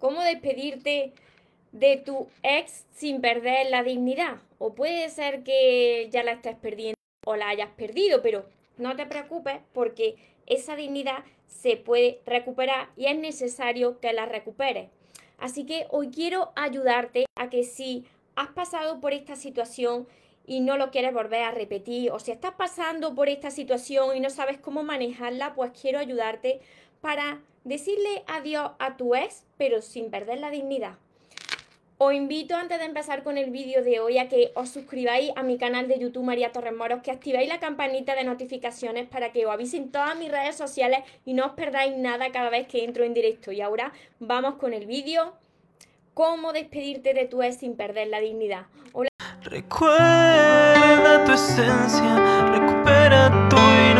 ¿Cómo despedirte de tu ex sin perder la dignidad? O puede ser que ya la estés perdiendo o la hayas perdido, pero no te preocupes porque esa dignidad se puede recuperar y es necesario que la recuperes. Así que hoy quiero ayudarte a que si has pasado por esta situación y no lo quieres volver a repetir, o si estás pasando por esta situación y no sabes cómo manejarla, pues quiero ayudarte para decirle adiós a tu ex, pero sin perder la dignidad. Os invito antes de empezar con el vídeo de hoy a que os suscribáis a mi canal de YouTube María Torres Moros, que activéis la campanita de notificaciones para que os avisen todas mis redes sociales y no os perdáis nada cada vez que entro en directo. Y ahora vamos con el vídeo. ¿Cómo despedirte de tu ex sin perder la dignidad? Recuerda tu esencia, recupera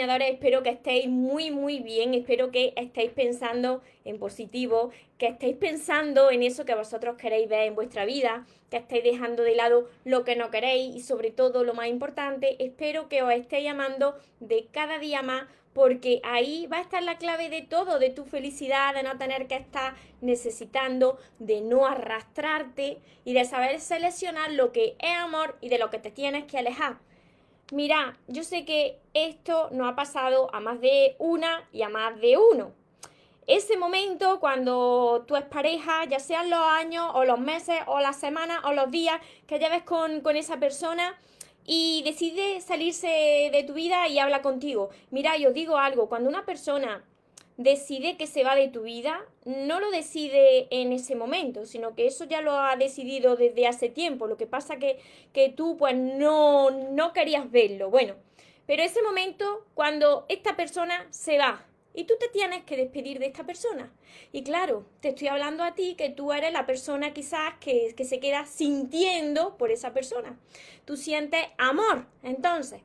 espero que estéis muy, muy bien. Espero que estéis pensando en positivo, que estéis pensando en eso que vosotros queréis ver en vuestra vida, que estéis dejando de lado lo que no queréis y sobre todo lo más importante, espero que os estéis llamando de cada día más porque ahí va a estar la clave de todo, de tu felicidad, de no tener que estar necesitando, de no arrastrarte y de saber seleccionar lo que es amor y de lo que te tienes que alejar. Mira, yo sé que esto no ha pasado a más de una y a más de uno. Ese momento cuando tu pareja, ya sean los años o los meses o las semanas o los días que lleves con, con esa persona y decide salirse de tu vida y habla contigo. Mira, yo digo algo, cuando una persona decide que se va de tu vida, no lo decide en ese momento, sino que eso ya lo ha decidido desde hace tiempo. Lo que pasa que, que tú pues no, no querías verlo. Bueno, pero ese momento cuando esta persona se va y tú te tienes que despedir de esta persona. Y claro, te estoy hablando a ti que tú eres la persona quizás que, que se queda sintiendo por esa persona. Tú sientes amor. Entonces,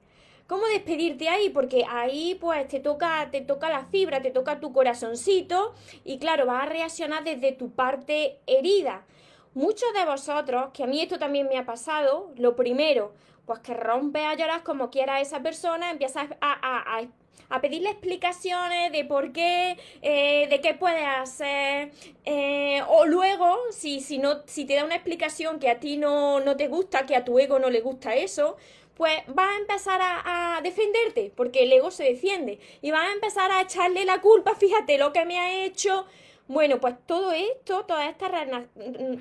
¿Cómo despedirte ahí? Porque ahí pues te toca, te toca la fibra, te toca tu corazoncito y claro, vas a reaccionar desde tu parte herida. Muchos de vosotros, que a mí esto también me ha pasado, lo primero, pues que rompe a llorar como quiera esa persona, empiezas a, a, pedirle explicaciones de por qué, eh, de qué puede hacer, eh, o luego, si, si, no, si te da una explicación que a ti no, no te gusta, que a tu ego no le gusta eso, pues vas a empezar a, defenderte, porque el ego se defiende, y vas a empezar a echarle la culpa, fíjate lo que me ha hecho. Bueno, pues todo esto, todas estas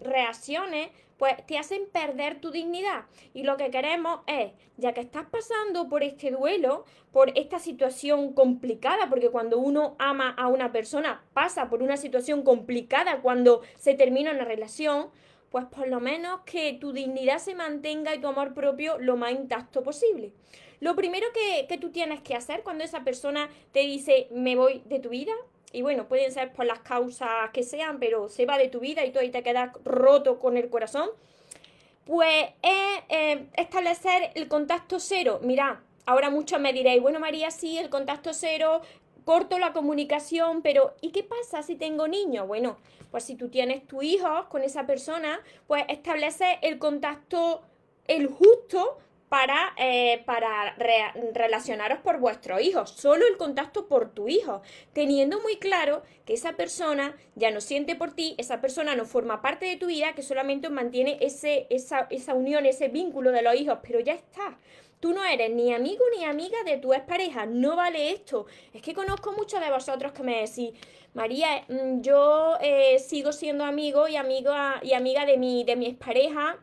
reacciones, pues te hacen perder tu dignidad. Y lo que queremos es, ya que estás pasando por este duelo, por esta situación complicada, porque cuando uno ama a una persona, pasa por una situación complicada cuando se termina una relación, pues por lo menos que tu dignidad se mantenga y tu amor propio lo más intacto posible. Lo primero que, tú tienes que hacer cuando esa persona te dice me voy de tu vida, y bueno, pueden ser por las causas que sean, pero se va de tu vida y tú ahí te quedas roto con el corazón, pues es eh, establecer el contacto cero. Mira, ahora muchos me diréis, bueno María, sí, el contacto cero corto la comunicación, pero ¿y qué pasa si tengo niños? Bueno, pues si tú tienes tu hijo con esa persona, pues establece el contacto, el justo para, eh, para relacionaros por vuestros hijos, solo el contacto por tu hijo, teniendo muy claro que esa persona ya no siente por ti, esa persona no forma parte de tu vida, que solamente mantiene ese, esa, esa unión, ese vínculo de los hijos, pero ya está. Tú no eres ni amigo ni amiga de tu expareja, no vale esto. Es que conozco muchos de vosotros que me decís, María, mm, yo eh, sigo siendo amigo y, amigo y amiga de mi, de mi expareja,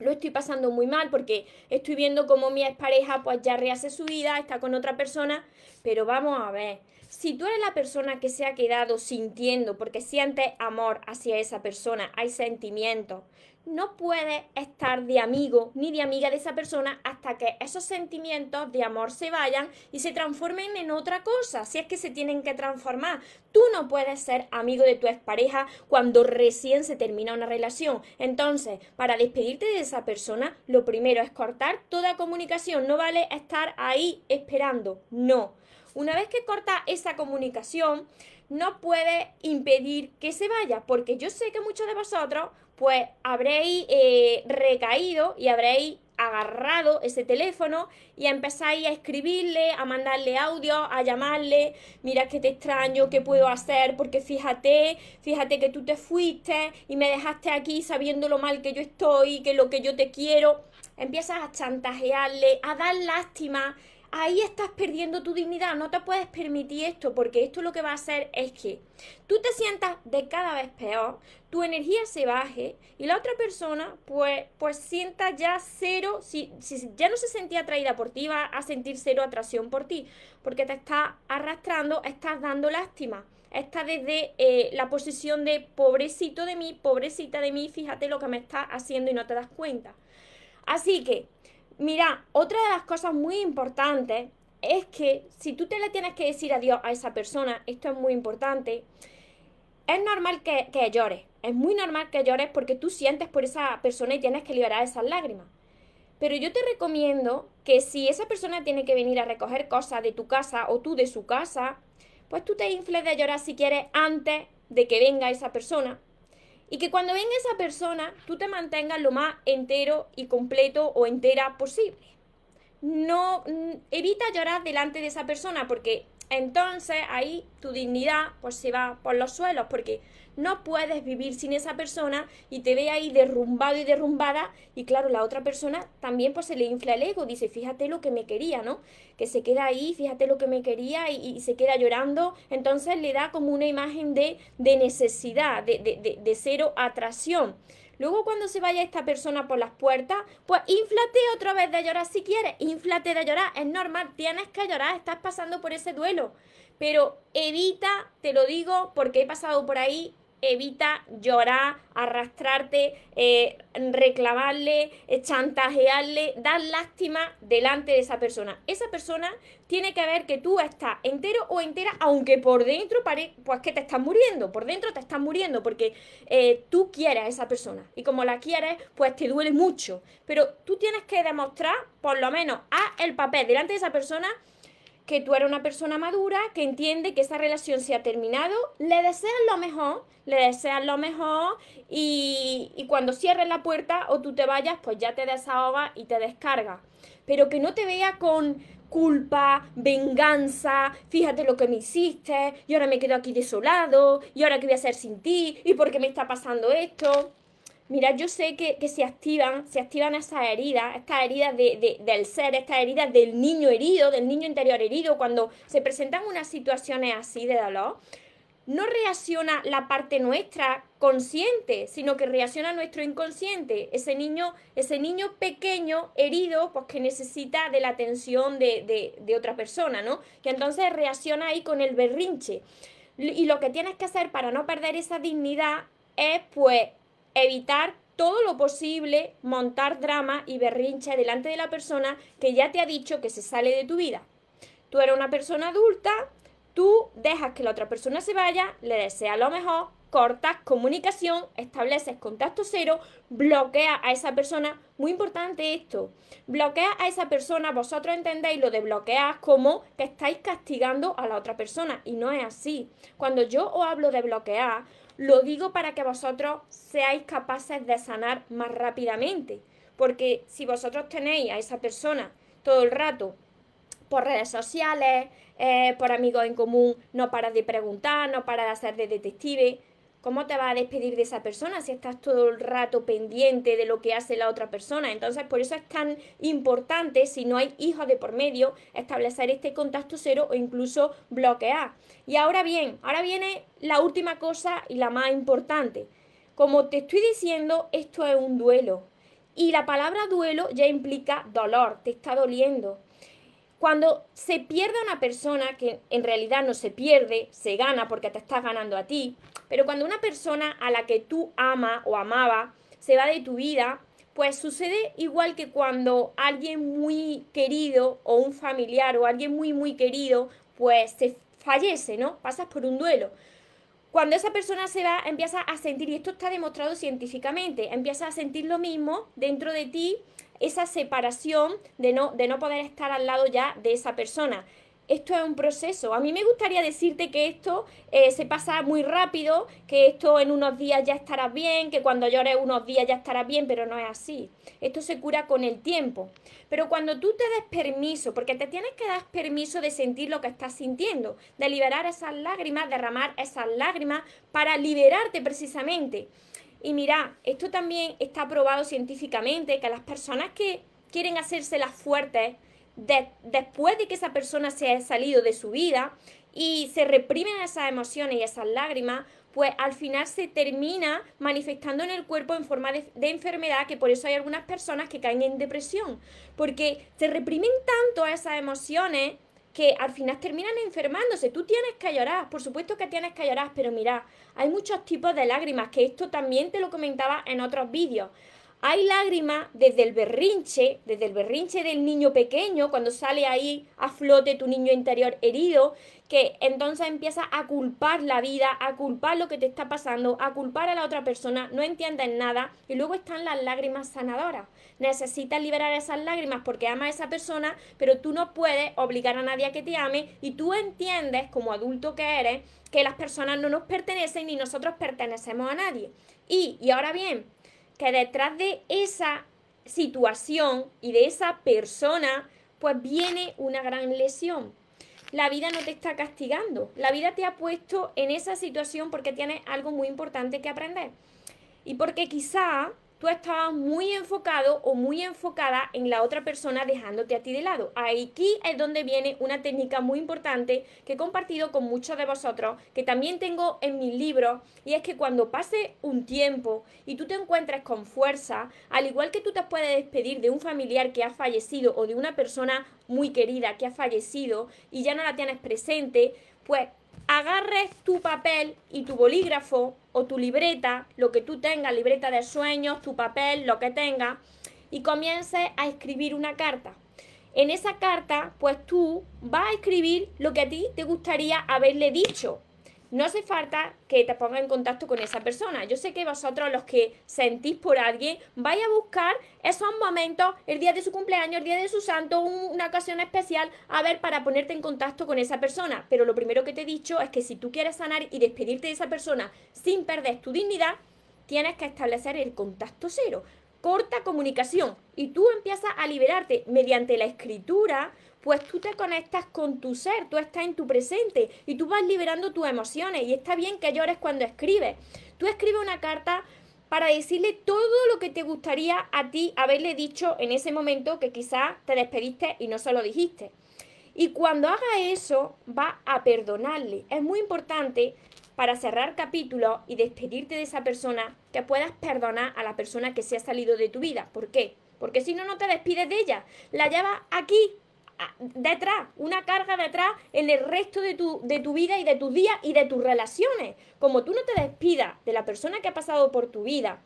lo estoy pasando muy mal porque estoy viendo cómo mi expareja pues ya rehace su vida, está con otra persona, pero vamos a ver, si tú eres la persona que se ha quedado sintiendo porque sientes amor hacia esa persona, hay sentimientos, no puedes estar de amigo ni de amiga de esa persona hasta que esos sentimientos de amor se vayan y se transformen en otra cosa, si es que se tienen que transformar. Tú no puedes ser amigo de tu expareja cuando recién se termina una relación. Entonces, para despedirte de esa persona, lo primero es cortar toda comunicación. No vale estar ahí esperando. No. Una vez que corta esa comunicación, no puede impedir que se vaya, porque yo sé que muchos de vosotros pues habréis eh, recaído y habréis agarrado ese teléfono y empezáis a escribirle, a mandarle audio, a llamarle, mira que te extraño, qué puedo hacer, porque fíjate, fíjate que tú te fuiste y me dejaste aquí sabiendo lo mal que yo estoy, que lo que yo te quiero. Empiezas a chantajearle, a dar lástima, ahí estás perdiendo tu dignidad, no te puedes permitir esto, porque esto lo que va a hacer es que tú te sientas de cada vez peor, tu energía se baje y la otra persona pues, pues sienta ya cero, si, ya no se sentía atraída por ti, va a sentir cero atracción por ti, porque te está arrastrando, estás dando lástima. Está desde eh, la posición de pobrecito de mí, pobrecita de mí, fíjate lo que me está haciendo y no te das cuenta. Así que Mira, otra de las cosas muy importantes es que si tú te le tienes que decir adiós a esa persona, esto es muy importante, es normal que, que llores. Es muy normal que llores porque tú sientes por esa persona y tienes que liberar esas lágrimas. Pero yo te recomiendo que si esa persona tiene que venir a recoger cosas de tu casa o tú de su casa, pues tú te infles de llorar si quieres antes de que venga esa persona y que cuando venga esa persona, tú te mantengas lo más entero y completo o entera posible. No evita llorar delante de esa persona porque entonces ahí tu dignidad pues se va por los suelos porque no puedes vivir sin esa persona y te ve ahí derrumbado y derrumbada y claro, la otra persona también pues se le infla el ego, dice, fíjate lo que me quería, ¿no? Que se queda ahí, fíjate lo que me quería y, se queda llorando, entonces le da como una imagen de, de necesidad, de, de, de cero atracción. Luego cuando se vaya esta persona por las puertas, pues inflate otra vez de llorar si quieres, inflate de llorar, es normal, tienes que llorar, estás pasando por ese duelo. Pero evita, te lo digo porque he pasado por ahí, evita llorar, arrastrarte, eh, reclamarle, eh, chantajearle, dar lástima delante de esa persona. Esa persona tiene que ver que tú estás entero o entera, aunque por dentro pare, pues que te estás muriendo, por dentro te estás muriendo, porque eh, tú quieres a esa persona y como la quieres, pues te duele mucho. Pero tú tienes que demostrar, por lo menos, a el papel delante de esa persona que tú eres una persona madura, que entiende que esa relación se ha terminado, le deseas lo mejor, le deseas lo mejor y, y cuando cierres la puerta o tú te vayas, pues ya te desahogas y te descargas. Pero que no te vea con culpa, venganza, fíjate lo que me hiciste, y ahora me quedo aquí desolado, y ahora qué voy a hacer sin ti, y por qué me está pasando esto. Mira, yo sé que, se activan, se activan esas heridas, estas heridas del ser, estas heridas del niño herido, del niño interior herido, cuando se presentan unas situaciones así de dolor. No reacciona la parte nuestra consciente, sino que reacciona nuestro inconsciente. Ese niño, ese niño pequeño, herido, pues que necesita de la atención de, de otra persona, ¿no? Que entonces reacciona ahí con el berrinche. Y lo que tienes que hacer para no perder esa dignidad es, pues, evitar todo lo posible montar drama y berrinche delante de la persona que ya te ha dicho que se sale de tu vida. Tú eres una persona adulta, tú dejas que la otra persona se vaya, le deseas lo mejor, cortas comunicación, estableces contacto cero, bloquea a esa persona. Muy importante esto, bloquea a esa persona, vosotros entendéis lo de bloquear como que estáis castigando a la otra persona y no es así. Cuando yo os hablo de bloquear, lo digo para que vosotros seáis capaces de sanar más rápidamente. Porque si vosotros tenéis a esa persona todo el rato por redes sociales, eh, por amigos en común, no para de preguntar, no para de hacer de detective, ¿Cómo te vas a despedir de esa persona si estás todo el rato pendiente de lo que hace la otra persona? Entonces, por eso es tan importante, si no hay hijos de por medio, establecer este contacto cero o incluso bloquear. Y ahora bien, ahora viene la última cosa y la más importante. Como te estoy diciendo, esto es un duelo. Y la palabra duelo ya implica dolor, te está doliendo. Cuando se pierde una persona, que en realidad no se pierde, se gana porque te estás ganando a ti, pero cuando una persona a la que tú ama o amaba se va de tu vida, pues sucede igual que cuando alguien muy querido o un familiar o alguien muy muy querido pues se fallece, ¿no? Pasas por un duelo. Cuando esa persona se va, empieza a sentir, y esto está demostrado científicamente, empieza a sentir lo mismo dentro de ti esa separación de no, de no poder estar al lado ya de esa persona. Esto es un proceso. A mí me gustaría decirte que esto eh, se pasa muy rápido, que esto en unos días ya estará bien, que cuando llores unos días ya estará bien, pero no es así. Esto se cura con el tiempo. Pero cuando tú te des permiso, porque te tienes que dar permiso de sentir lo que estás sintiendo, de liberar esas lágrimas, derramar esas lágrimas para liberarte precisamente. Y mira, esto también está probado científicamente, que las personas que quieren hacerse las fuertes después de que esa persona se haya salido de su vida y se reprimen esas emociones y esas lágrimas, pues al final se termina manifestando en el cuerpo en forma de, de, enfermedad, que por eso hay algunas personas que caen en depresión, porque se reprimen tanto esas emociones que al final terminan enfermándose. Tú tienes que llorar, por supuesto que tienes que llorar, pero mira, hay muchos tipos de lágrimas, que esto también te lo comentaba en otros vídeos. Hay lágrimas desde el berrinche, desde el berrinche del niño pequeño, cuando sale ahí a flote tu niño interior herido, que entonces empieza a culpar la vida, a culpar lo que te está pasando, a culpar a la otra persona, no entiendes nada. Y luego están las lágrimas sanadoras. Necesitas liberar esas lágrimas porque ama a esa persona, pero tú no puedes obligar a nadie a que te ame y tú entiendes, como adulto que eres, que las personas no nos pertenecen ni nosotros pertenecemos a nadie. Y, y ahora bien, que detrás de esa situación y de esa persona, pues viene una gran lesión. La vida no te está castigando, la vida te ha puesto en esa situación porque tienes algo muy importante que aprender. Y porque quizá tú estabas muy enfocado o muy enfocada en la otra persona dejándote a ti de lado. Aquí es donde viene una técnica muy importante que he compartido con muchos de vosotros, que también tengo en mis libros, y es que cuando pase un tiempo y tú te encuentres con fuerza, al igual que tú te puedes despedir de un familiar que ha fallecido o de una persona muy querida que ha fallecido y ya no la tienes presente, pues agarres tu papel y tu bolígrafo o tu libreta, lo que tú tengas, libreta de sueños, tu papel, lo que tengas, y comiences a escribir una carta. En esa carta, pues tú vas a escribir lo que a ti te gustaría haberle dicho no hace falta que te pongas en contacto con esa persona. Yo sé que vosotros los que sentís por alguien, vais a buscar esos momentos, el día de su cumpleaños, el día de su santo, una ocasión especial, a ver, para ponerte en contacto con esa persona. Pero lo primero que te he dicho es que si tú quieres sanar y despedirte de esa persona sin perder tu dignidad, tienes que establecer el contacto cero. Corta comunicación. Y tú empiezas a liberarte mediante la escritura, pues tú te conectas con tu ser, tú estás en tu presente y tú vas liberando tus emociones y está bien que llores cuando escribes. Tú escribes una carta para decirle todo lo que te gustaría a ti haberle dicho en ese momento que quizás te despediste y no se lo dijiste. Y cuando haga eso, va a perdonarle. Es muy importante para cerrar capítulo y despedirte de esa persona que puedas perdonar a la persona que se ha salido de tu vida. ¿Por qué? Porque si no, no te despides de ella. La llevas aquí detrás, una carga detrás en el resto de tu, de tu vida y de tus días y de tus relaciones. Como tú no te despidas de la persona que ha pasado por tu vida,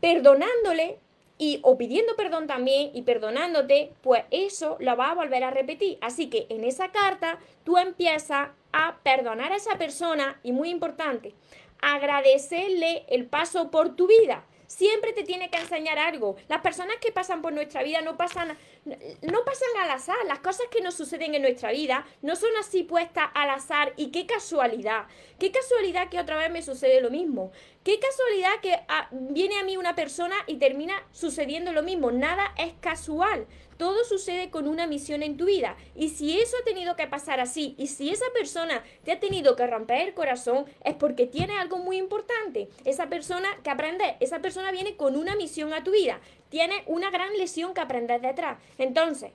perdonándole y o pidiendo perdón también y perdonándote, pues eso lo va a volver a repetir. Así que en esa carta tú empiezas a perdonar a esa persona y muy importante, agradecerle el paso por tu vida siempre te tiene que enseñar algo. Las personas que pasan por nuestra vida no pasan, no pasan al azar. Las cosas que nos suceden en nuestra vida no son así puestas al azar. Y qué casualidad. Qué casualidad que otra vez me sucede lo mismo. Qué casualidad que ah, viene a mí una persona y termina sucediendo lo mismo. Nada es casual. Todo sucede con una misión en tu vida. Y si eso ha tenido que pasar así, y si esa persona te ha tenido que romper el corazón, es porque tiene algo muy importante. Esa persona que aprende, esa persona viene con una misión a tu vida. Tiene una gran lesión que aprender detrás. Entonces,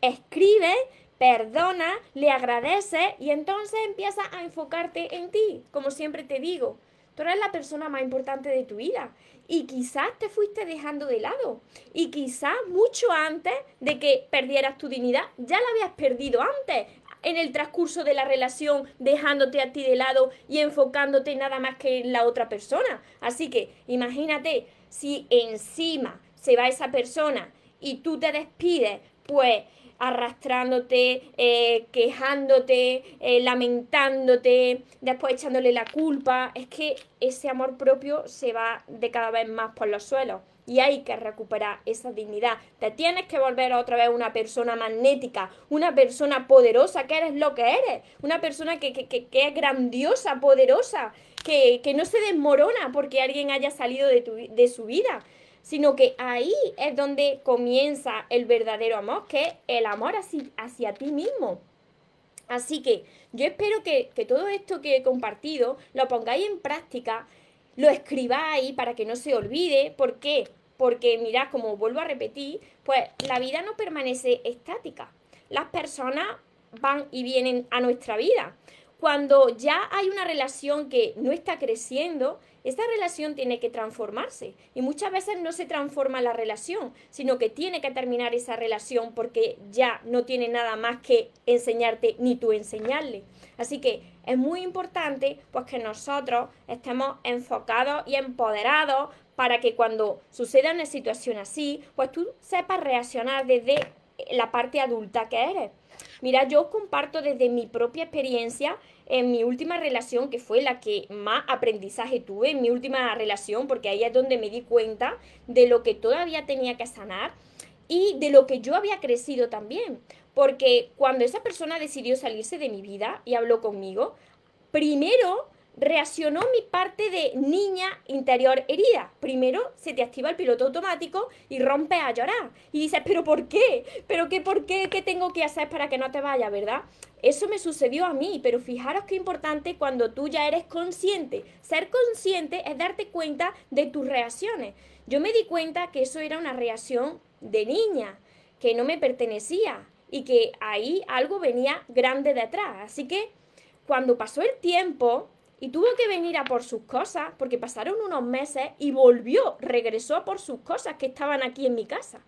escribe, perdona, le agradece y entonces empieza a enfocarte en ti. Como siempre te digo, Tú eres la persona más importante de tu vida. Y quizás te fuiste dejando de lado. Y quizás mucho antes de que perdieras tu dignidad, ya la habías perdido antes en el transcurso de la relación, dejándote a ti de lado y enfocándote nada más que en la otra persona. Así que imagínate si encima se va esa persona y tú te despides, pues arrastrándote, eh, quejándote, eh, lamentándote, después echándole la culpa, es que ese amor propio se va de cada vez más por los suelos y hay que recuperar esa dignidad. Te tienes que volver otra vez una persona magnética, una persona poderosa, que eres lo que eres, una persona que, que, es grandiosa, poderosa, que, no se desmorona porque alguien haya salido de, tu, de su vida sino que ahí es donde comienza el verdadero amor, que es el amor hacia, hacia ti mismo. Así que yo espero que, que, todo esto que he compartido lo pongáis en práctica, lo escribáis para que no se olvide. ¿Por qué? Porque mirad, como vuelvo a repetir, pues la vida no permanece estática. Las personas van y vienen a nuestra vida. Cuando ya hay una relación que no está creciendo, esta relación tiene que transformarse. Y muchas veces no se transforma la relación, sino que tiene que terminar esa relación porque ya no tiene nada más que enseñarte ni tú enseñarle. Así que es muy importante pues que nosotros estemos enfocados y empoderados para que cuando suceda una situación así, pues tú sepas reaccionar desde la parte adulta que eres. Mira, yo comparto desde mi propia experiencia en mi última relación, que fue la que más aprendizaje tuve, en mi última relación, porque ahí es donde me di cuenta de lo que todavía tenía que sanar y de lo que yo había crecido también. Porque cuando esa persona decidió salirse de mi vida y habló conmigo, primero reaccionó mi parte de niña interior herida. Primero se te activa el piloto automático y rompes a llorar. Y dices, pero ¿por qué? ¿Pero qué por qué? ¿Qué tengo que hacer para que no te vaya, verdad? Eso me sucedió a mí, pero fijaros qué importante cuando tú ya eres consciente. Ser consciente es darte cuenta de tus reacciones. Yo me di cuenta que eso era una reacción de niña, que no me pertenecía y que ahí algo venía grande detrás. Así que cuando pasó el tiempo, y tuvo que venir a por sus cosas porque pasaron unos meses y volvió, regresó a por sus cosas que estaban aquí en mi casa.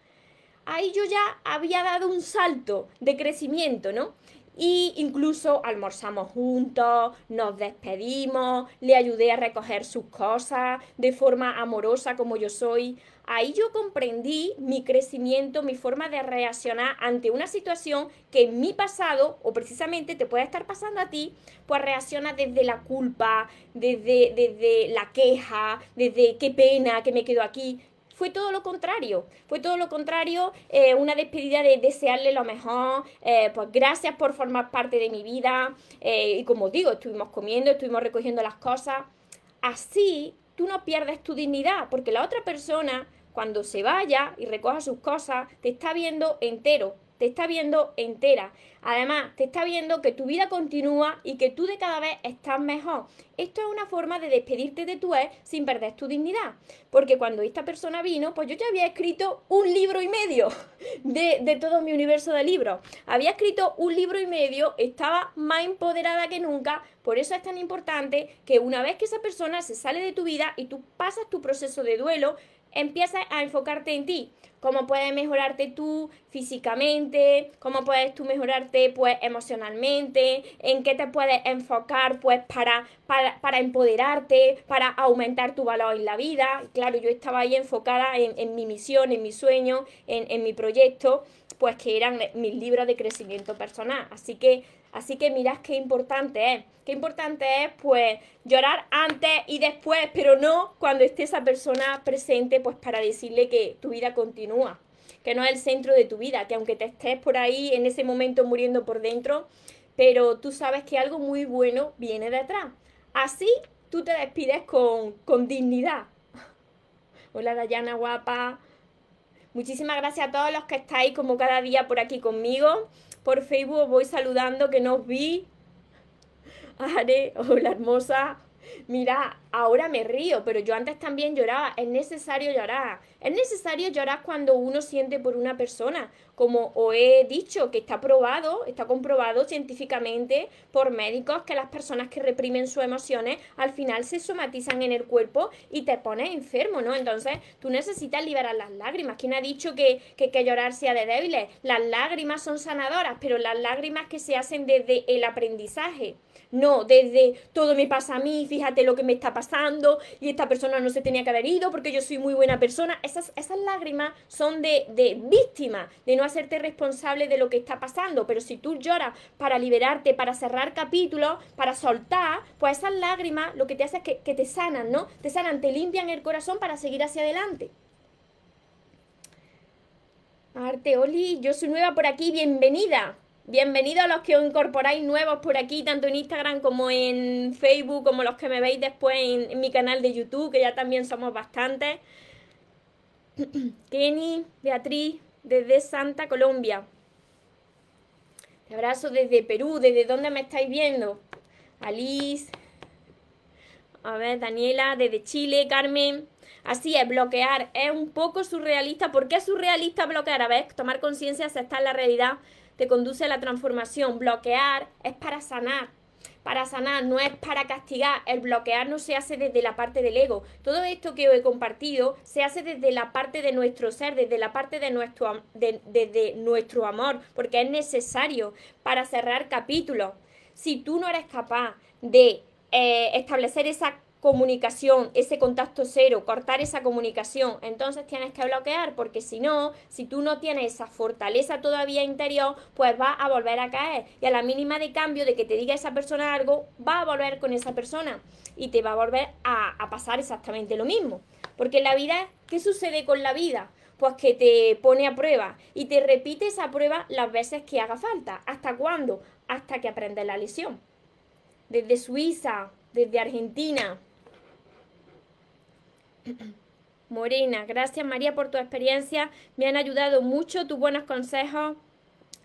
Ahí yo ya había dado un salto de crecimiento, ¿no? Y incluso almorzamos juntos, nos despedimos, le ayudé a recoger sus cosas de forma amorosa como yo soy. Ahí yo comprendí mi crecimiento, mi forma de reaccionar ante una situación que en mi pasado, o precisamente te puede estar pasando a ti, pues reacciona desde la culpa, desde, desde la queja, desde qué pena que me quedo aquí fue todo lo contrario. Fue todo lo contrario, eh, una despedida de desearle lo mejor, eh, pues gracias por formar parte de mi vida. Eh, y como digo, estuvimos comiendo, estuvimos recogiendo las cosas. Así tú no pierdes tu dignidad, porque la otra persona, cuando se vaya y recoja sus cosas, te está viendo entero, te está viendo entera. Además, te está viendo que tu vida continúa y que tú de cada vez estás mejor. Esto es una forma de despedirte de tu ex sin perder tu dignidad. Porque cuando esta persona vino, pues yo ya había escrito un libro y medio de, de todo mi universo de libros. Había escrito un libro y medio, estaba más empoderada que nunca. Por eso es tan importante que una vez que esa persona se sale de tu vida y tú pasas tu proceso de duelo, empiezas a enfocarte en ti cómo puedes mejorarte tú físicamente, cómo puedes tú mejorarte pues emocionalmente, en qué te puedes enfocar pues para, para, empoderarte, para aumentar tu valor en la vida. Claro, yo estaba ahí enfocada en, mi misión, en mi sueño, en, en mi proyecto, pues que eran mis libros de crecimiento personal. Así que Así que mirad qué importante es. Qué importante es, pues, llorar antes y después, pero no cuando esté esa persona presente, pues, para decirle que tu vida continúa, que no es el centro de tu vida, que aunque te estés por ahí en ese momento muriendo por dentro, pero tú sabes que algo muy bueno viene detrás. Así tú te despides con, con dignidad. Hola Dayana guapa. Muchísimas gracias a todos los que estáis como cada día por aquí conmigo por Facebook voy saludando que no os vi. Are, hola hermosa. Mira, ahora me río, pero yo antes también lloraba. Es necesario llorar. Es necesario llorar cuando uno siente por una persona, como os he dicho, que está probado, está comprobado científicamente por médicos que las personas que reprimen sus emociones al final se somatizan en el cuerpo y te pones enfermo, ¿no? Entonces tú necesitas liberar las lágrimas. ¿Quién ha dicho que, que, que llorar sea de débiles? Las lágrimas son sanadoras, pero las lágrimas que se hacen desde el aprendizaje. No, desde todo me pasa a mí, fíjate lo que me está pasando y esta persona no se tenía que haber ido porque yo soy muy buena persona. Esas, esas lágrimas son de, de víctima, de no hacerte responsable de lo que está pasando. Pero si tú lloras para liberarte, para cerrar capítulos, para soltar, pues esas lágrimas lo que te hace es que, que te sanan, ¿no? Te sanan, te limpian el corazón para seguir hacia adelante. Arte, Oli, yo soy nueva por aquí, bienvenida. Bienvenidos a los que os incorporáis nuevos por aquí, tanto en Instagram como en Facebook, como los que me veis después en, mi canal de YouTube, que ya también somos bastantes. Kenny, Beatriz, desde Santa Colombia. Te abrazo desde Perú, ¿desde dónde me estáis viendo? Alice. A ver, Daniela, desde Chile, Carmen. Así es, bloquear es un poco surrealista. ¿Por qué es surrealista bloquear? A ver, tomar conciencia, aceptar la realidad conduce a la transformación. Bloquear es para sanar. Para sanar, no es para castigar. El bloquear no se hace desde la parte del ego. Todo esto que os he compartido se hace desde la parte de nuestro ser, desde la parte de nuestro, de, nuestro amor, porque es necesario para cerrar capítulos. Si tú no eres capaz de eh, establecer esa comunicación, ese contacto cero, cortar esa comunicación, entonces tienes que bloquear, porque si no, si tú no tienes esa fortaleza todavía interior, pues va a volver a caer. Y a la mínima de cambio de que te diga esa persona algo, va a volver con esa persona y te va a volver a, pasar exactamente lo mismo. Porque la vida, ¿qué sucede con la vida? Pues que te pone a prueba y te repite esa prueba las veces que haga falta. ¿Hasta cuándo? Hasta que aprendes la lección. Desde Suiza, desde Argentina, Morena, gracias María por tu experiencia. Me han ayudado mucho tus buenos consejos.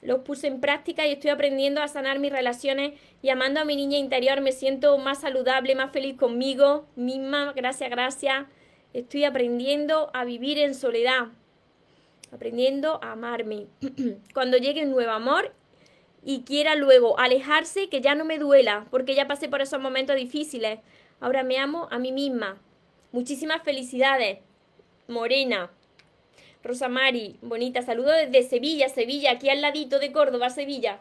Los puse en práctica y estoy aprendiendo a sanar mis relaciones y amando a mi niña interior. Me siento más saludable, más feliz conmigo misma. Gracias, gracias. Estoy aprendiendo a vivir en soledad. Aprendiendo a amarme. Cuando llegue un nuevo amor y quiera luego alejarse, que ya no me duela, porque ya pasé por esos momentos difíciles. Ahora me amo a mí misma. Muchísimas felicidades, Morena. Rosa Mari, bonita, saludo desde Sevilla, Sevilla, aquí al ladito de Córdoba, Sevilla.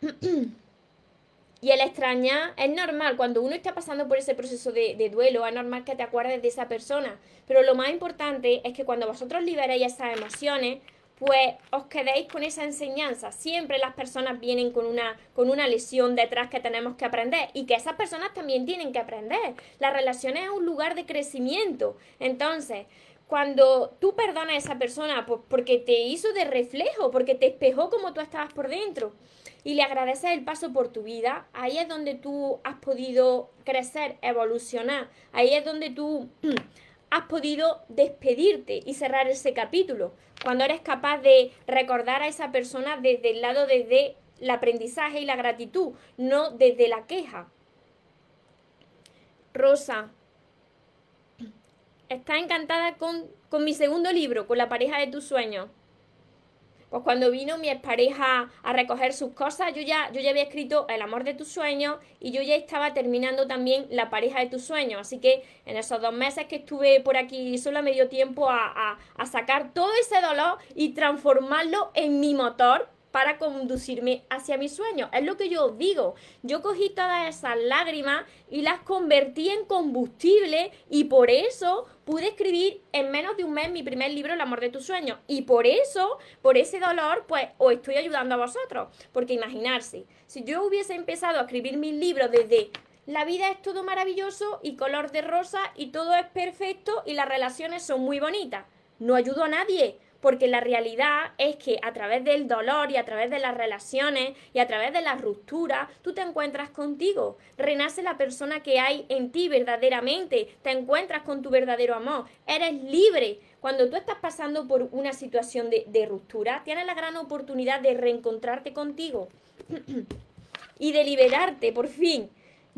y el extrañar es normal, cuando uno está pasando por ese proceso de, de, duelo, es normal que te acuerdes de esa persona. Pero lo más importante es que cuando vosotros liberéis esas emociones, pues os quedéis con esa enseñanza. Siempre las personas vienen con una, con una lesión detrás que tenemos que aprender y que esas personas también tienen que aprender. La relación es un lugar de crecimiento. Entonces, cuando tú perdonas a esa persona pues porque te hizo de reflejo, porque te espejó como tú estabas por dentro y le agradeces el paso por tu vida, ahí es donde tú has podido crecer, evolucionar. Ahí es donde tú has podido despedirte y cerrar ese capítulo. Cuando eres capaz de recordar a esa persona desde el lado desde el aprendizaje y la gratitud, no desde la queja. Rosa, está encantada con, con mi segundo libro, con la pareja de tus sueños. Pues cuando vino mi expareja a recoger sus cosas, yo ya, yo ya había escrito El amor de tus sueños y yo ya estaba terminando también La pareja de tus sueños. Así que en esos dos meses que estuve por aquí solo me dio tiempo a, a sacar todo ese dolor y transformarlo en mi motor para conducirme hacia mis sueños. Es lo que yo digo. Yo cogí todas esas lágrimas y las convertí en combustible y por eso pude escribir en menos de un mes mi primer libro, El amor de tus sueños. Y por eso, por ese dolor, pues os estoy ayudando a vosotros. Porque imaginarse, si yo hubiese empezado a escribir mis libros desde la vida es todo maravilloso y color de rosa y todo es perfecto y las relaciones son muy bonitas. No ayudo a nadie porque la realidad es que a través del dolor y a través de las relaciones y a través de la ruptura, tú te encuentras contigo, renace la persona que hay en ti verdaderamente, te encuentras con tu verdadero amor, eres libre. Cuando tú estás pasando por una situación de, de ruptura, tienes la gran oportunidad de reencontrarte contigo y de liberarte por fin.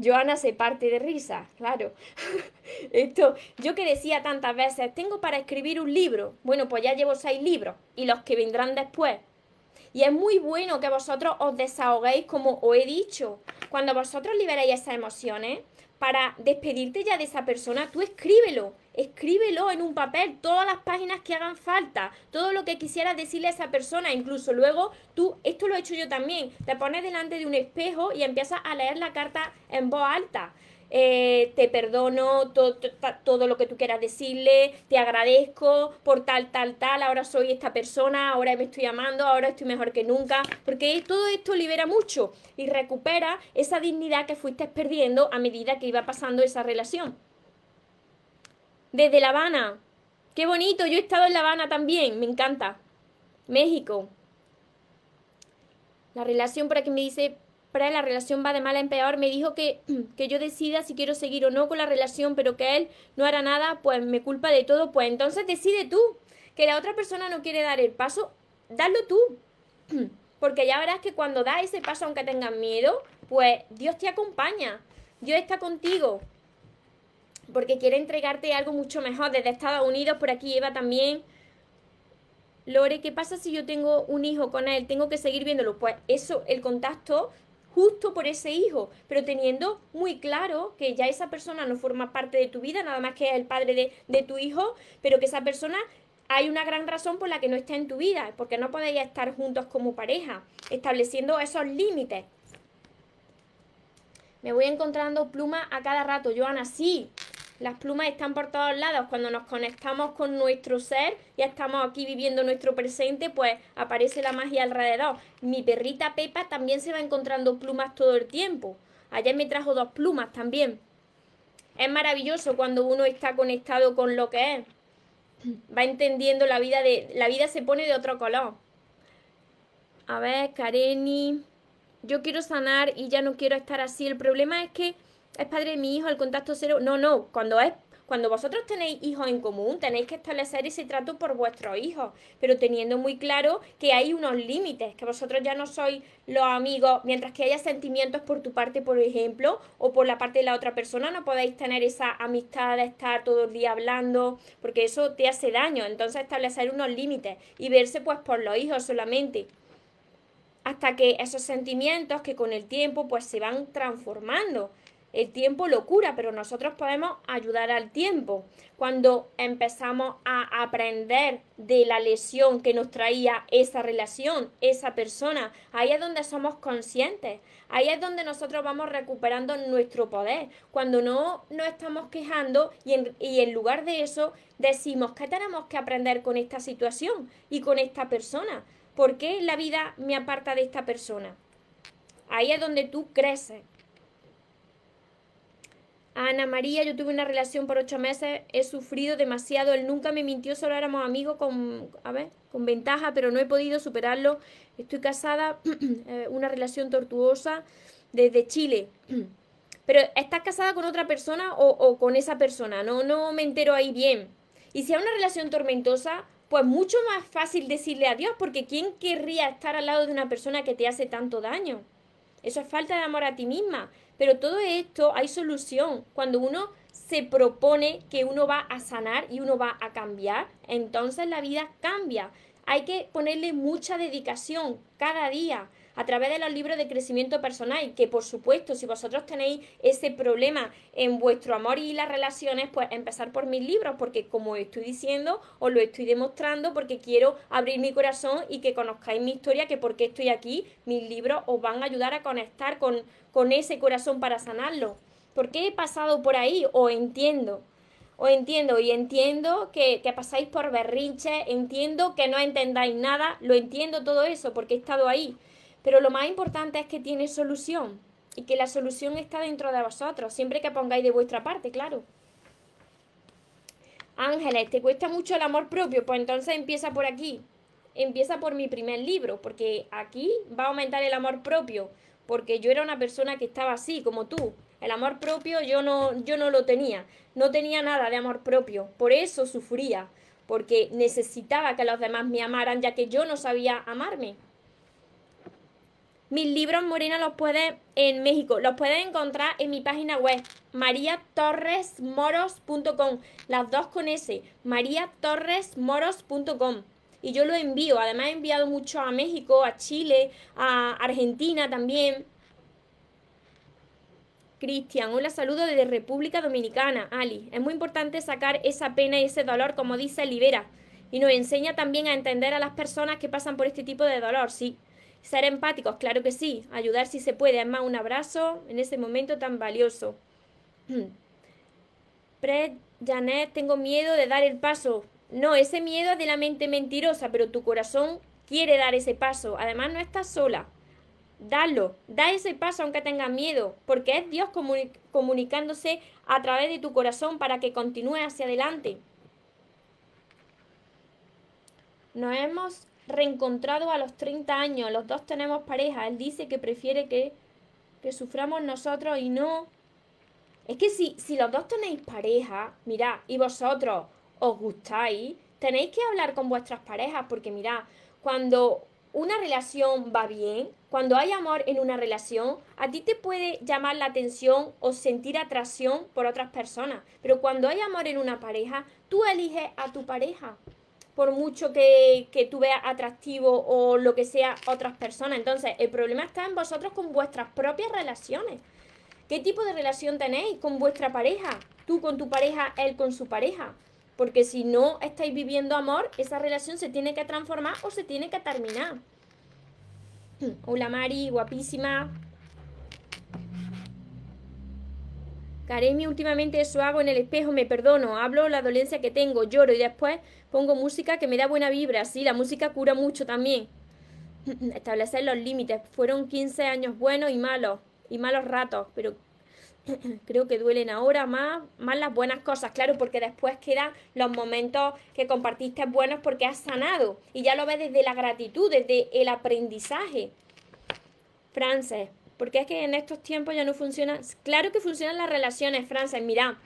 Joana se parte de risa, claro. Esto, yo que decía tantas veces, tengo para escribir un libro. Bueno, pues ya llevo seis libros y los que vendrán después. Y es muy bueno que vosotros os desahoguéis, como os he dicho. Cuando vosotros liberáis esas emociones, para despedirte ya de esa persona, tú escríbelo, escríbelo en un papel, todas las páginas que hagan falta, todo lo que quisieras decirle a esa persona, incluso luego tú, esto lo he hecho yo también, te pones delante de un espejo y empiezas a leer la carta en voz alta. Eh, te perdono todo lo que tú quieras decirle, te agradezco por tal, tal, tal, ahora soy esta persona, ahora me estoy amando, ahora estoy mejor que nunca, porque todo esto libera mucho y recupera esa dignidad que fuiste perdiendo a medida que iba pasando esa relación. Desde La Habana, qué bonito, yo he estado en La Habana también, me encanta. México. La relación por aquí me dice, para la relación va de mal en peor, me dijo que, que yo decida si quiero seguir o no con la relación, pero que él no hará nada, pues me culpa de todo, pues entonces decide tú. Que la otra persona no quiere dar el paso, dalo tú. Porque ya verás que cuando das ese paso, aunque tengas miedo, pues Dios te acompaña, Dios está contigo. Porque quiere entregarte algo mucho mejor. Desde Estados Unidos, por aquí Eva también. Lore, ¿qué pasa si yo tengo un hijo con él? Tengo que seguir viéndolo. Pues eso, el contacto justo por ese hijo, pero teniendo muy claro que ya esa persona no forma parte de tu vida, nada más que es el padre de, de tu hijo, pero que esa persona hay una gran razón por la que no está en tu vida, porque no podéis estar juntos como pareja, estableciendo esos límites. Me voy encontrando plumas a cada rato, Joana, sí, las plumas están por todos lados. Cuando nos conectamos con nuestro ser, y estamos aquí viviendo nuestro presente, pues aparece la magia alrededor. Mi perrita Pepa también se va encontrando plumas todo el tiempo. Ayer me trajo dos plumas también. Es maravilloso cuando uno está conectado con lo que es. Va entendiendo la vida de. La vida se pone de otro color. A ver, Kareni. Yo quiero sanar y ya no quiero estar así. El problema es que es padre de mi hijo, el contacto cero. No, no, cuando es cuando vosotros tenéis hijos en común, tenéis que establecer ese trato por vuestros hijos, pero teniendo muy claro que hay unos límites, que vosotros ya no sois los amigos, mientras que haya sentimientos por tu parte, por ejemplo, o por la parte de la otra persona, no podéis tener esa amistad de estar todo el día hablando, porque eso te hace daño. Entonces establecer unos límites y verse pues por los hijos solamente hasta que esos sentimientos que con el tiempo pues se van transformando el tiempo lo cura, pero nosotros podemos ayudar al tiempo. Cuando empezamos a aprender de la lesión que nos traía esa relación, esa persona, ahí es donde somos conscientes. Ahí es donde nosotros vamos recuperando nuestro poder. Cuando no nos estamos quejando y en, y en lugar de eso decimos, ¿qué tenemos que aprender con esta situación y con esta persona? ¿Por qué la vida me aparta de esta persona? Ahí es donde tú creces, Ana María, yo tuve una relación por ocho meses, he sufrido demasiado, él nunca me mintió, solo éramos amigos con, a ver, con ventaja, pero no he podido superarlo. Estoy casada, eh, una relación tortuosa desde Chile. Pero ¿estás casada con otra persona o, con esa persona? No, no me entero ahí bien. Y si es una relación tormentosa, pues mucho más fácil decirle adiós, porque ¿quién querría estar al lado de una persona que te hace tanto daño? Eso es falta de amor a ti misma. Pero todo esto hay solución. Cuando uno se propone que uno va a sanar y uno va a cambiar, entonces la vida cambia. Hay que ponerle mucha dedicación cada día a través de los libros de crecimiento personal, que por supuesto, si vosotros tenéis ese problema en vuestro amor y las relaciones, pues empezar por mis libros, porque como estoy diciendo, os lo estoy demostrando, porque quiero abrir mi corazón y que conozcáis mi historia, que porque estoy aquí, mis libros os van a ayudar a conectar con, con ese corazón para sanarlo. ¿Por qué he pasado por ahí? O entiendo. O entiendo y entiendo que, que, pasáis por berrinche, entiendo que no entendáis nada, lo entiendo todo eso porque he estado ahí. Pero lo más importante es que tiene solución y que la solución está dentro de vosotros, siempre que pongáis de vuestra parte, claro. Ángeles, ¿te cuesta mucho el amor propio? Pues entonces empieza por aquí. Empieza por mi primer libro, porque aquí va a aumentar el amor propio, porque yo era una persona que estaba así, como tú. El amor propio yo no, yo no lo tenía, no tenía nada de amor propio, por eso sufría, porque necesitaba que los demás me amaran, ya que yo no sabía amarme. Mis libros, Morena, los puedes en México. Los puedes encontrar en mi página web, mariatorresmoros.com. Las dos con S, mariatorresmoros.com. Y yo lo envío. Además, he enviado mucho a México, a Chile, a Argentina también. Cristian, hola, saludo desde República Dominicana. Ali, es muy importante sacar esa pena y ese dolor, como dice Libera. Y nos enseña también a entender a las personas que pasan por este tipo de dolor, sí. Ser empáticos, claro que sí. Ayudar si se puede. Además, un abrazo en ese momento tan valioso. Pred, Janet, tengo miedo de dar el paso. No, ese miedo es de la mente mentirosa, pero tu corazón quiere dar ese paso. Además, no estás sola. Dalo, da ese paso aunque tengas miedo, porque es Dios comunicándose a través de tu corazón para que continúe hacia adelante. Nos hemos reencontrado a los 30 años, los dos tenemos pareja, él dice que prefiere que, que suframos nosotros y no. Es que si, si los dos tenéis pareja, mirad, y vosotros os gustáis, tenéis que hablar con vuestras parejas, porque mirad, cuando una relación va bien, cuando hay amor en una relación, a ti te puede llamar la atención o sentir atracción por otras personas. Pero cuando hay amor en una pareja, tú eliges a tu pareja. Por mucho que, que tú veas atractivo o lo que sea otras personas. Entonces, el problema está en vosotros con vuestras propias relaciones. ¿Qué tipo de relación tenéis con vuestra pareja? Tú con tu pareja, él con su pareja. Porque si no estáis viviendo amor, esa relación se tiene que transformar o se tiene que terminar. Hola Mari, guapísima. Karemi, últimamente eso hago en el espejo, me perdono, hablo la dolencia que tengo, lloro y después pongo música que me da buena vibra. Sí, la música cura mucho también. Establecer los límites. Fueron 15 años buenos y malos, y malos ratos, pero creo que duelen ahora más, más las buenas cosas, claro, porque después quedan los momentos que compartiste buenos porque has sanado y ya lo ves desde la gratitud, desde el aprendizaje. Frances, porque es que en estos tiempos ya no funciona, claro que funcionan las relaciones, Frances, mira,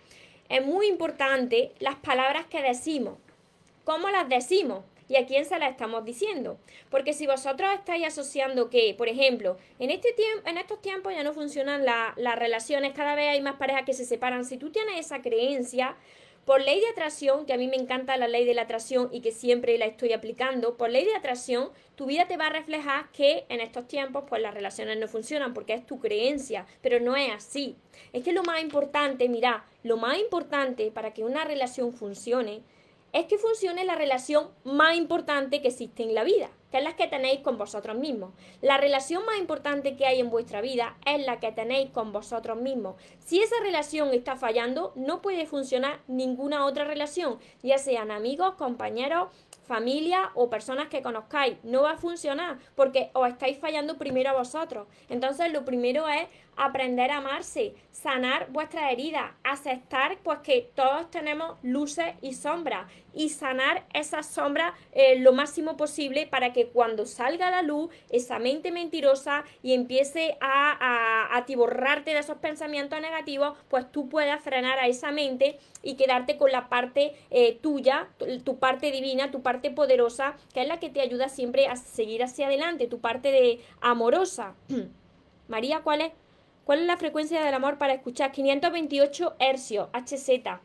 es muy importante las palabras que decimos, cómo las decimos, y a quién se la estamos diciendo. Porque si vosotros estáis asociando que, por ejemplo, en, este tiempo, en estos tiempos ya no funcionan las relaciones, cada vez hay más parejas que se separan, si tú tienes esa creencia, por ley de atracción, que a mí me encanta la ley de la atracción y que siempre la estoy aplicando, por ley de atracción, tu vida te va a reflejar que en estos tiempos pues las relaciones no funcionan porque es tu creencia, pero no es así. Es que lo más importante, mira, lo más importante para que una relación funcione es que funcione la relación más importante que existe en la vida, que es la que tenéis con vosotros mismos. La relación más importante que hay en vuestra vida es la que tenéis con vosotros mismos. Si esa relación está fallando, no puede funcionar ninguna otra relación, ya sean amigos, compañeros, familia o personas que conozcáis. No va a funcionar porque os estáis fallando primero a vosotros. Entonces lo primero es aprender a amarse, sanar vuestras heridas, aceptar pues que todos tenemos luces y sombras y sanar esas sombras eh, lo máximo posible para que cuando salga la luz esa mente mentirosa y empiece a, atiborrarte de esos pensamientos negativos, pues tú puedas frenar a esa mente y quedarte con la parte eh, tuya, tu parte divina, tu parte poderosa, que es la que te ayuda siempre a seguir hacia adelante, tu parte de amorosa. María, ¿cuál es? ¿Cuál es la frecuencia del amor para escuchar? 528 hercios, HZ.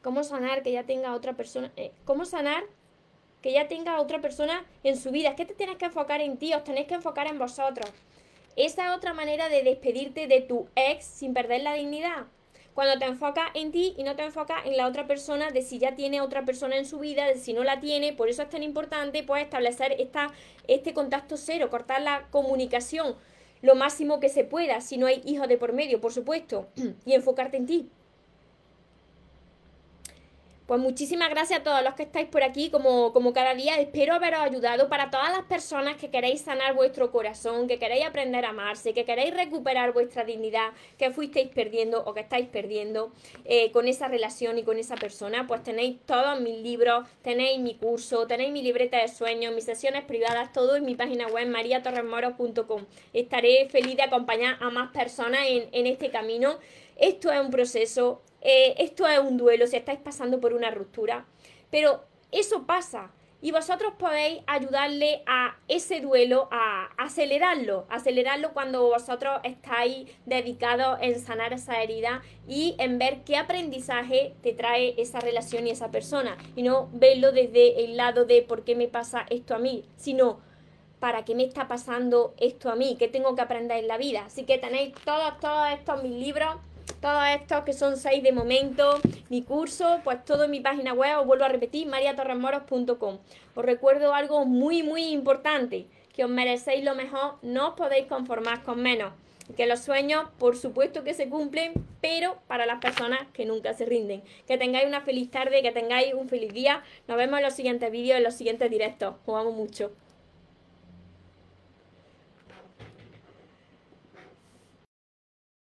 ¿Cómo sanar que ya tenga otra persona? Eh, ¿Cómo sanar que ya tenga otra persona en su vida? Es que te tienes que enfocar en ti, os tenéis que enfocar en vosotros. Esa es otra manera de despedirte de tu ex sin perder la dignidad. Cuando te enfocas en ti y no te enfocas en la otra persona, de si ya tiene otra persona en su vida, de si no la tiene, por eso es tan importante pues establecer esta, este contacto cero, cortar la comunicación lo máximo que se pueda, si no hay hijos de por medio, por supuesto, y enfocarte en ti. Pues muchísimas gracias a todos los que estáis por aquí, como, como cada día. Espero haberos ayudado para todas las personas que queréis sanar vuestro corazón, que queréis aprender a amarse, que queréis recuperar vuestra dignidad, que fuisteis perdiendo o que estáis perdiendo eh, con esa relación y con esa persona. Pues tenéis todos mis libros, tenéis mi curso, tenéis mi libreta de sueños, mis sesiones privadas, todo en mi página web mariatorresmoros.com. Estaré feliz de acompañar a más personas en, en este camino. Esto es un proceso, eh, esto es un duelo, si estáis pasando por una ruptura, pero eso pasa. y vosotros podéis ayudarle a ese duelo, a acelerarlo, acelerarlo cuando vosotros estáis dedicados en sanar esa herida y en ver qué aprendizaje te trae esa relación y esa persona. Y no verlo desde el lado de por qué me pasa esto a mí, sino para qué me está pasando esto a mí, qué tengo que aprender en la vida. Así que tenéis todos, todos estos mis libros todos estos que son seis de momento, mi curso, pues todo en mi página web, os vuelvo a repetir, mariatorremoros.com. Os recuerdo algo muy, muy importante, que os merecéis lo mejor, no os podéis conformar con menos. Que los sueños, por supuesto que se cumplen, pero para las personas que nunca se rinden. Que tengáis una feliz tarde, que tengáis un feliz día. Nos vemos en los siguientes vídeos, en los siguientes directos. Os mucho.